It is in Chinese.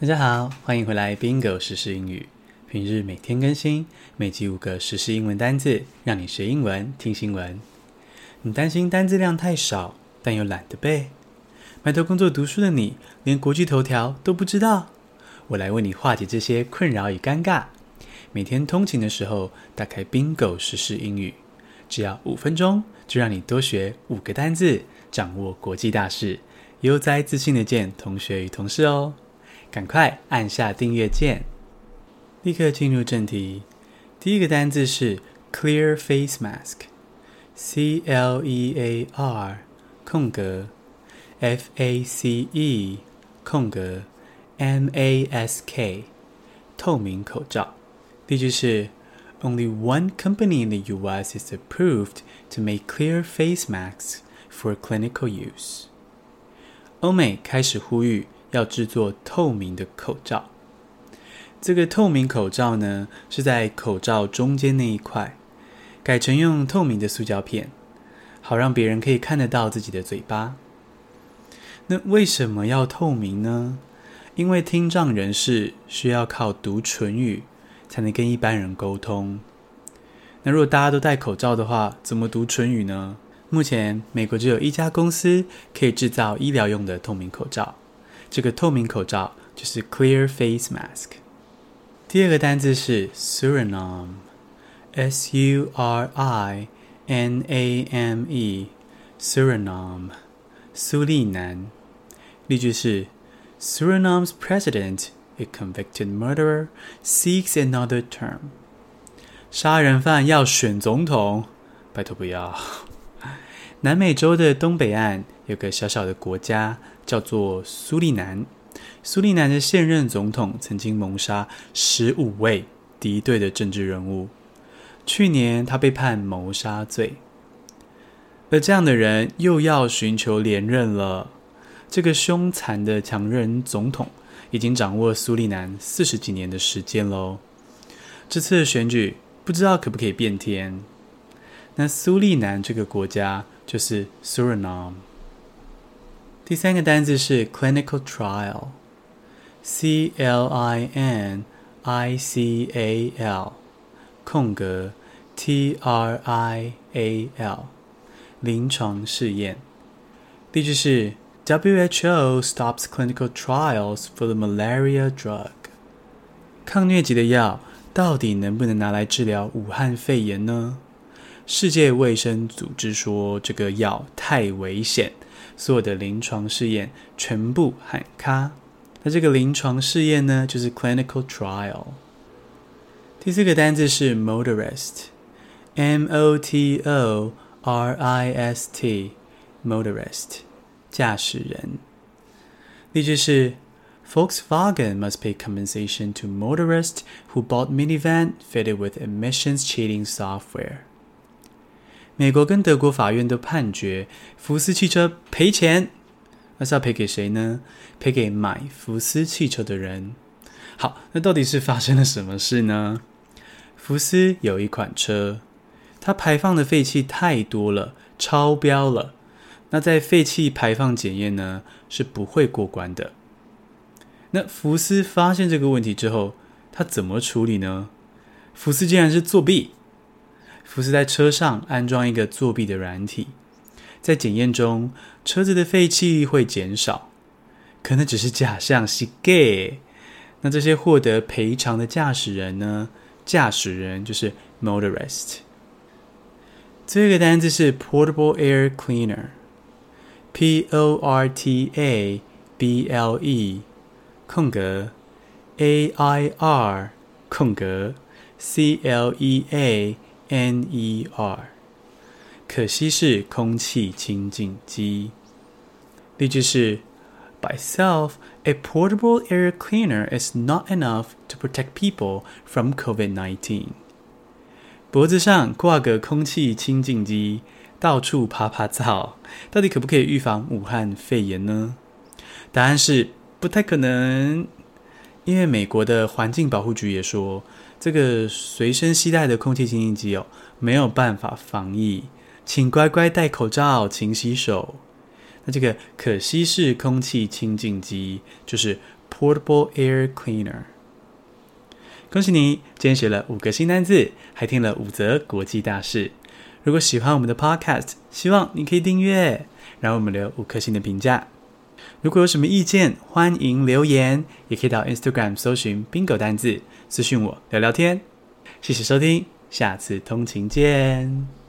大家好，欢迎回来 Bingo 时事英语。平日每天更新，每集五个时事英文单字，让你学英文听新闻。你担心单字量太少，但又懒得背，埋头工作读书的你，连国际头条都不知道？我来为你化解这些困扰与尴尬。每天通勤的时候，打开 Bingo 时事英语，只要五分钟，就让你多学五个单字，掌握国际大事，悠哉自信的见同学与同事哦。赶快按下订阅键，立刻进入正题。第一个单字是 clear face mask，C L E A R 空格 F A C E 空格 M A S K 透明口罩。例句是：Only one company in the U.S. is approved to make clear face masks for clinical use。欧美开始呼吁。 要制作透明的口罩。这个透明口罩呢，是在口罩中间那一块，改成用透明的塑胶片，好让别人可以看得到自己的嘴巴。那为什么要透明呢？因为听障人士需要靠读唇语才能跟一般人沟通。那如果大家都戴口罩的话，怎么读唇语呢？目前美国只有一家公司可以制造医疗用的透明口罩。这个透明口罩就是 clear face mask。第二个单字是 Suriname，S U R I N A M E，Suriname，苏利南。例句是：Suriname's president, a convicted murderer, seeks another term。杀人犯要选总统，拜托不要。南美洲的东北岸有个小小的国家。叫做苏利南，苏利南的现任总统曾经谋杀十五位敌对的政治人物，去年他被判谋杀罪，而这样的人又要寻求连任了。这个凶残的强人总统已经掌握苏利南四十几年的时间喽。这次的选举不知道可不可以变天？那苏利南这个国家就是 Suriname。第三个单字是 clinical trial，C L I N I C A L 空格 T R I A L 临床试验。例句是 WHO stops clinical trials for the malaria drug。抗疟疾的药到底能不能拿来治疗武汉肺炎呢？世界卫生组织说这个药太危险。所有的临床试验全部喊卡。那这个临床试验呢，就是 clinical trial。第四个单字是 motorist，M O T O R I S T，motorist，驾驶人。例句是：Volkswagen must pay compensation to motorists who bought minivan fitted with emissions cheating software。 美国跟德国法院都判决福斯汽车赔钱，那是要赔给谁呢？赔给买福斯汽车的人。好，那到底是发生了什么事呢？福斯有一款车，它排放的废气太多了，超标了。那在废气排放检验呢，是不会过关的。那福斯发现这个问题之后，他怎么处理呢？福斯竟然是作弊。福斯在车上安装一个作弊的软体，在检验中，车子的废气会减少，可能只是假象，是 gay。那这些获得赔偿的驾驶人呢？驾驶人就是 motorist。最后一个单字是 portable air cleaner，P O R T A B L E 空格 A I R 空格 C L E A。N-E-R，可惜是空气清净机。例句是：Byself, a portable air cleaner is not enough to protect people from COVID-19。脖子上挂个空气清净机，到处趴趴走，到底可不可以预防武汉肺炎呢？答案是不太可能，因为美国的环境保护局也说。这个随身携带的空气清净机哦，没有办法防疫，请乖乖戴口罩，勤洗手。那这个可吸式空气清净机就是 portable air cleaner。恭喜你，今天学了五个新单字，还听了五则国际大事。如果喜欢我们的 podcast，希望你可以订阅，然后我们留五颗星的评价。如果有什么意见，欢迎留言，也可以到 Instagram 搜寻 Bingo 单字，私讯我聊聊天。谢谢收听，下次通勤见。